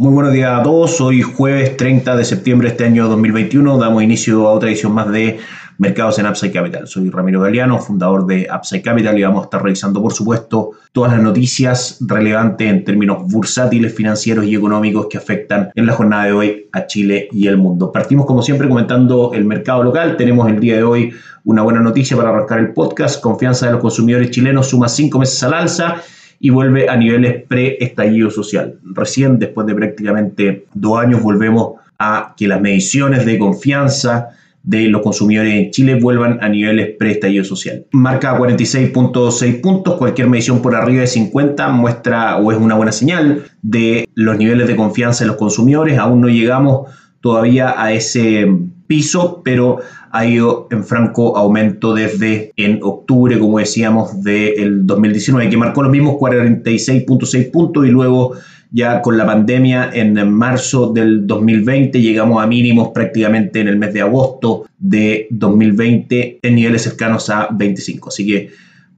Muy buenos días a todos. Hoy jueves 30 de septiembre de este año 2021 damos inicio a otra edición más de mercados en Upside Capital. Soy Ramiro Galeano, fundador de Upside Capital y vamos a estar revisando, por supuesto, todas las noticias relevantes en términos bursátiles, financieros y económicos que afectan en la jornada de hoy a Chile y el mundo. Partimos, como siempre, comentando el mercado local. Tenemos el día de hoy una buena noticia para arrancar el podcast. Confianza de los consumidores chilenos suma cinco meses al alza y vuelve a niveles pre-estallido social. Recién, después de prácticamente dos años, volvemos a que las mediciones de confianza de los consumidores en Chile vuelvan a niveles pre-estallido social. Marca 46.6 puntos, cualquier medición por arriba de 50 muestra o es una buena señal de los niveles de confianza de los consumidores. Aún no llegamos todavía a ese piso, pero ha ido en franco aumento desde en octubre, como decíamos, del 2019, que marcó los mismos 46.6 puntos y luego ya con la pandemia en marzo del 2020 llegamos a mínimos prácticamente en el mes de agosto de 2020 en niveles cercanos a 25. Así que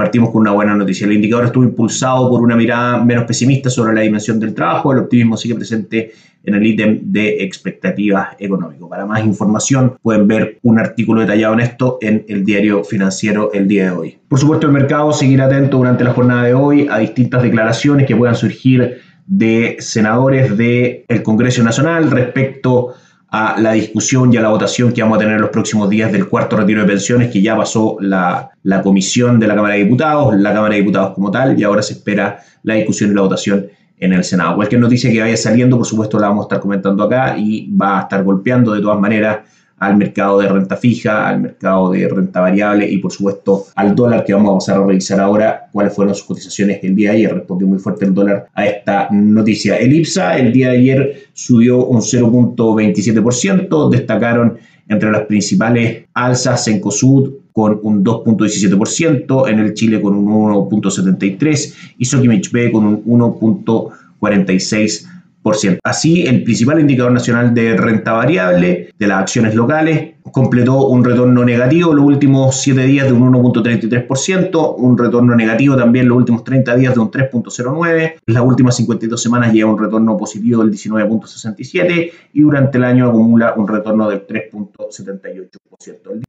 partimos con una buena noticia. El indicador estuvo impulsado por una mirada menos pesimista sobre la dimensión del trabajo. El optimismo sigue presente en el ítem de expectativas económicas. Para más información pueden ver un artículo detallado en esto en el diario financiero el día de hoy. Por supuesto, el mercado seguirá atento durante la jornada de hoy a distintas declaraciones que puedan surgir de senadores del Congreso Nacional respecto a la discusión y a la votación que vamos a tener en los próximos días del cuarto retiro de pensiones, que ya pasó la, la comisión de la Cámara de Diputados, la Cámara de Diputados como tal, y ahora se espera la discusión y la votación en el Senado. Cualquier noticia que vaya saliendo, por supuesto, la vamos a estar comentando acá y va a estar golpeando de todas maneras al mercado de renta fija, al mercado de renta variable y por supuesto al dólar que vamos a pasar a revisar ahora cuáles fueron sus cotizaciones el día de ayer. Respondió muy fuerte el dólar a esta noticia. El IPSA el día de ayer subió un 0.27%, destacaron entre las principales alzas en COSUD con un 2.17%, en el Chile con un 1.73% y Sokimich B con un 1.46%. Así, el principal indicador nacional de renta variable de las acciones locales completó un retorno negativo los últimos 7 días de un 1.33%, un retorno negativo también los últimos 30 días de un 3.09%, las últimas 52 semanas lleva un retorno positivo del 19.67% y durante el año acumula un retorno del 3.78%.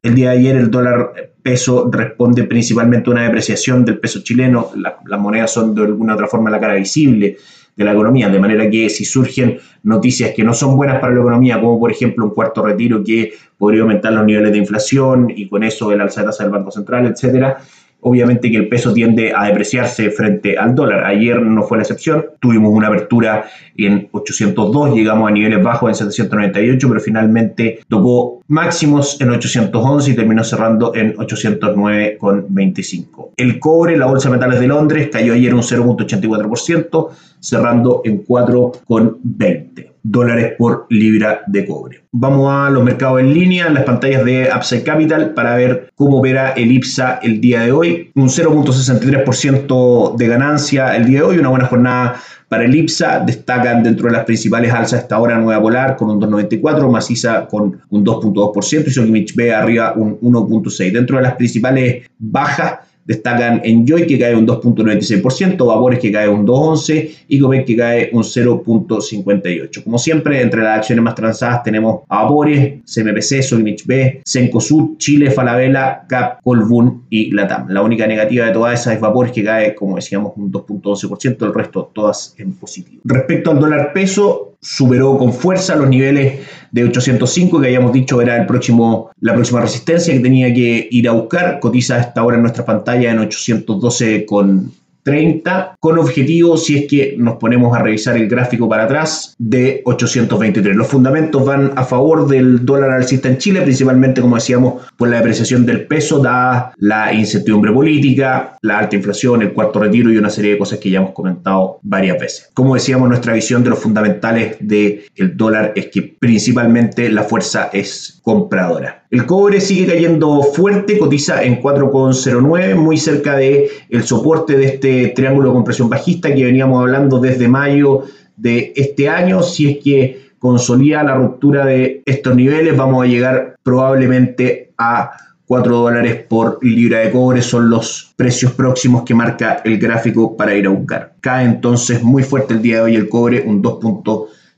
El día de ayer el dólar peso responde principalmente a una depreciación del peso chileno, las monedas son de alguna otra forma la cara visible de la economía, de manera que si surgen noticias que no son buenas para la economía, como por ejemplo un cuarto retiro que podría aumentar los niveles de inflación y con eso el alza de tasa del Banco Central, etcétera, obviamente que el peso tiende a depreciarse frente al dólar. Ayer no fue la excepción, tuvimos una apertura en 802, llegamos a niveles bajos en 798, pero finalmente tocó máximos en 811 y terminó cerrando en 809,25. El cobre, la Bolsa de Metales de Londres, cayó ayer un 0.84%, cerrando en 4,20 dólares por libra de cobre. Vamos a los mercados en línea, las pantallas de Upside Capital para ver cómo opera el IPSA el día de hoy. Un 0.63% de ganancia el día de hoy, una buena jornada para el IPSA. Destacan dentro de las principales alzas hasta ahora Nueva Polar con un 2.94, Maciza con un 2.2% y Sokimich B arriba un 1.6%. Dentro de las principales bajas Destacan Enjoy que cae un 2.96%, Vapores que cae un 2.11% y Copec que cae un 0.58%. Como siempre, entre las acciones más transadas tenemos a Vapores, CMPC, Solimich B, Sencosud, Chile, Falabella, Cap, Colbún y Latam. La única negativa de todas esas es Vapores que cae, como decíamos, un 2.11%, el resto todas en positivo. Respecto al dólar peso, superó con fuerza los niveles de 805 que habíamos dicho era el próximo, la próxima resistencia que tenía que ir a buscar. Cotiza esta hora en nuestra pantalla en 812 con 30 con objetivo, si es que nos ponemos a revisar el gráfico para atrás, de 823. Los fundamentos van a favor del dólar alcista en Chile, principalmente, como decíamos, por la depreciación del peso, dada la incertidumbre política, la alta inflación, el cuarto retiro y una serie de cosas que ya hemos comentado varias veces. Como decíamos, nuestra visión de los fundamentales del dólar es que principalmente la fuerza es compradora. El cobre sigue cayendo fuerte, cotiza en 4,09, muy cerca del el soporte de este triángulo de compresión bajista que veníamos hablando desde mayo de este año. Si es que consolida la ruptura de estos niveles, vamos a llegar probablemente a 4 dólares por libra de cobre son los precios próximos que marca el gráfico para ir a buscar. Cae entonces muy fuerte el día de hoy el cobre, un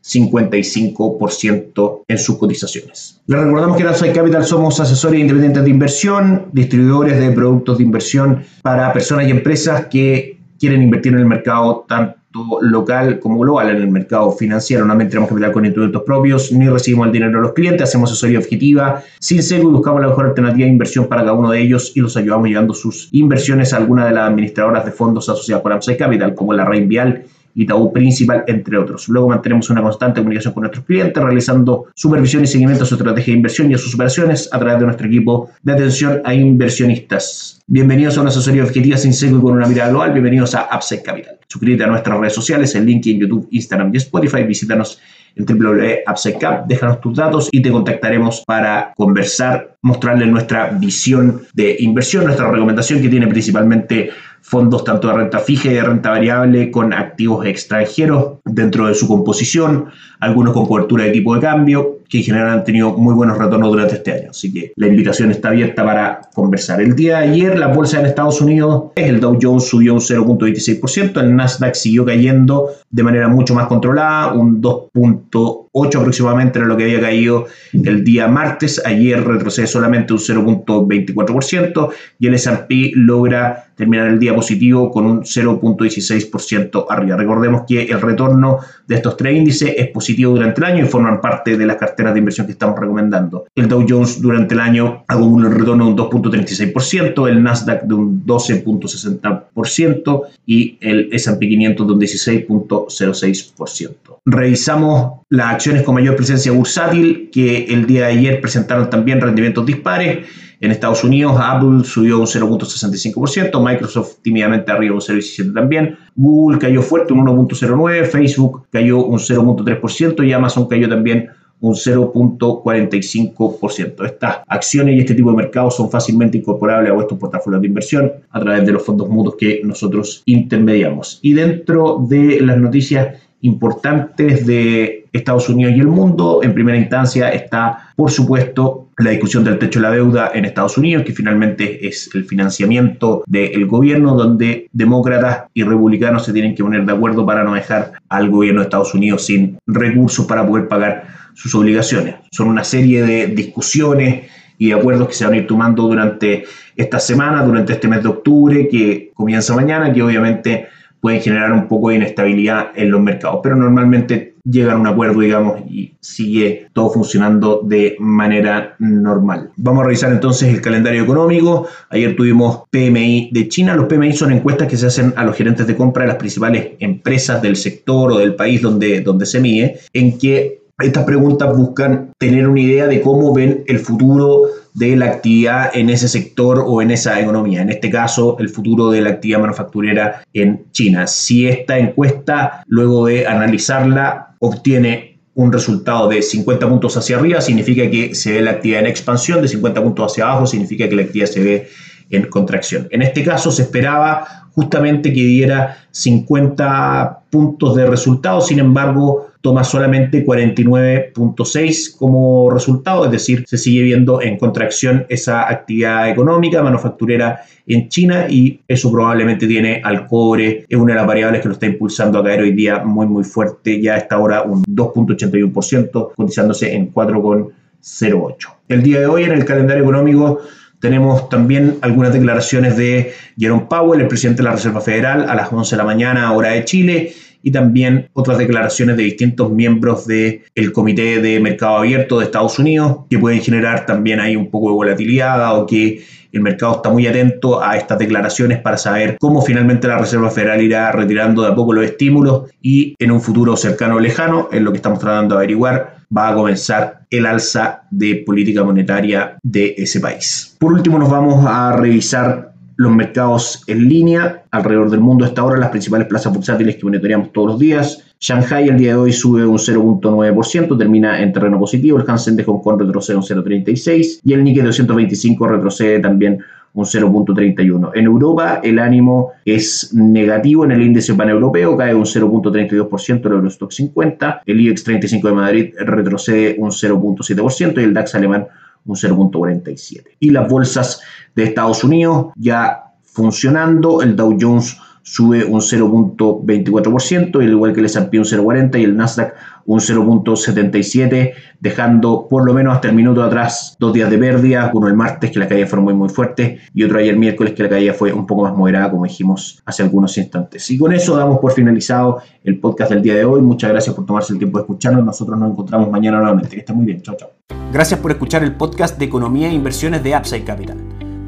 2.55% en sus cotizaciones. Les recordamos que en Upside Capital somos asesores independientes de inversión, distribuidores de productos de inversión para personas y empresas que quieren invertir en el mercado tanto local como global en el mercado financiero. No tenemos capital con instrumentos propios, ni recibimos el dinero de los clientes, hacemos asesoría objetiva, sin ser y buscamos la mejor alternativa de inversión para cada uno de ellos y los ayudamos llevando sus inversiones a alguna de las administradoras de fondos asociadas con Upside Capital, como la Rain Vial Itaú Principal, entre otros. Luego mantenemos una constante comunicación con nuestros clientes, realizando supervisión y seguimiento a su estrategia de inversión y a sus operaciones a través de nuestro equipo de atención a inversionistas. Bienvenidos a una asesoría objetiva sin seco y con una mirada global. Bienvenidos a Upside Capital. Suscríbete a nuestras redes sociales, el link en YouTube, Instagram y Spotify. Visítanos en www.upsidecap, déjanos tus datos y te contactaremos para conversar, mostrarles nuestra visión de inversión, nuestra recomendación que tiene principalmente fondos tanto de renta fija y de renta variable con activos extranjeros dentro de su composición, algunos con cobertura de tipo de cambio, que en general han tenido muy buenos retornos durante este año. Así que la invitación está abierta para conversar. El día de ayer la bolsa en Estados Unidos, el Dow Jones subió un 0.26%, el Nasdaq siguió cayendo de manera mucho más controlada, un 2.8 aproximadamente era lo que había caído el día martes. Ayer retrocede solamente un 0.24% y el S&P logra terminar el día positivo con un 0.16% arriba. Recordemos que el retorno de estos tres índices es positivo durante el año y forman parte de las carteras de inversión que estamos recomendando. El Dow Jones durante el año acumula un retorno de un 2.36%, el Nasdaq de un 12.60% y el S&P 500 de un 16.06%. Revisamos las acciones con mayor presencia bursátil que el día de ayer presentaron también rendimientos dispares en Estados Unidos, Apple subió un 0.65%, Microsoft tímidamente arriba un 0.17% también, Google cayó fuerte un 1.09%, Facebook cayó un 0.3% y Amazon cayó también un 0.45%. Estas acciones y este tipo de mercados son fácilmente incorporables a vuestros portafolios de inversión a través de los fondos mutuos que nosotros intermediamos. Y dentro de las noticias importantes de Estados Unidos y el mundo. En primera instancia está, por supuesto, la discusión del techo de la deuda en Estados Unidos, que finalmente es el financiamiento del gobierno, donde demócratas y republicanos se tienen que poner de acuerdo para no dejar al gobierno de Estados Unidos sin recursos para poder pagar sus obligaciones. Son una serie de discusiones y acuerdos que se van a ir tomando durante esta semana, durante este mes de octubre, que comienza mañana, que obviamente pueden generar un poco de inestabilidad en los mercados, pero normalmente llegan a un acuerdo, digamos, y sigue todo funcionando de manera normal. Vamos a revisar entonces el calendario económico. Ayer tuvimos PMI de China. Los PMI son encuestas que se hacen a los gerentes de compra de las principales empresas del sector o del país donde, donde se mide, en que estas preguntas buscan tener una idea de cómo ven el futuro de la actividad en ese sector o en esa economía. En este caso, el futuro de la actividad manufacturera en China. Si esta encuesta, luego de analizarla, obtiene un resultado de 50 puntos hacia arriba, significa que se ve la actividad en expansión, de 50 puntos hacia abajo, significa que la actividad se ve en contracción. En este caso se esperaba justamente que diera 50 puntos de resultado, sin embargo toma solamente 49.6 como resultado, es decir, se sigue viendo en contracción esa actividad económica manufacturera en China y eso probablemente tiene al cobre, es una de las variables que lo está impulsando a caer hoy día muy muy fuerte, ya a esta hora un 2.81%, cotizándose en 4,08. El día de hoy en el calendario económico tenemos también algunas declaraciones de Jerome Powell, el presidente de la Reserva Federal, a las 11 de la mañana, hora de Chile, y también otras declaraciones de distintos miembros del Comité de Mercado Abierto de Estados Unidos, que pueden generar también ahí un poco de volatilidad o que el mercado está muy atento a estas declaraciones para saber cómo finalmente la Reserva Federal irá retirando de a poco los estímulos y en un futuro cercano o lejano, en lo que estamos tratando de averiguar, va a comenzar el alza de política monetaria de ese país. Por último, nos vamos a revisar los mercados en línea alrededor del mundo hasta ahora, las principales plazas bursátiles que monitoreamos todos los días. Shanghai el día de hoy sube un 0.9%, termina en terreno positivo. El Hansen de Hong Kong retrocede un 0.36 y el Nikkei 225 retrocede también un 0.31. En Europa el ánimo es negativo en el índice paneuropeo, cae un 0.32% el Eurostock 50, el IBEX 35 de Madrid retrocede un 0.7% y el DAX alemán un 0.47. Y las bolsas de Estados Unidos ya funcionando, el Dow Jones sube un 0.24%, al igual que el S&P un 0.40 y el Nasdaq un 0.77, dejando por lo menos hasta el minuto atrás dos días de pérdida, uno el martes que la caída fue muy muy fuerte y otro ayer miércoles que la caída fue un poco más moderada como dijimos hace algunos instantes. Y con eso damos por finalizado el podcast del día de hoy. Muchas gracias por tomarse el tiempo de escucharnos. Nosotros nos encontramos mañana nuevamente. Que estén muy bien. Chao, chao. Gracias por escuchar el podcast de Economía e Inversiones de Upside Capital.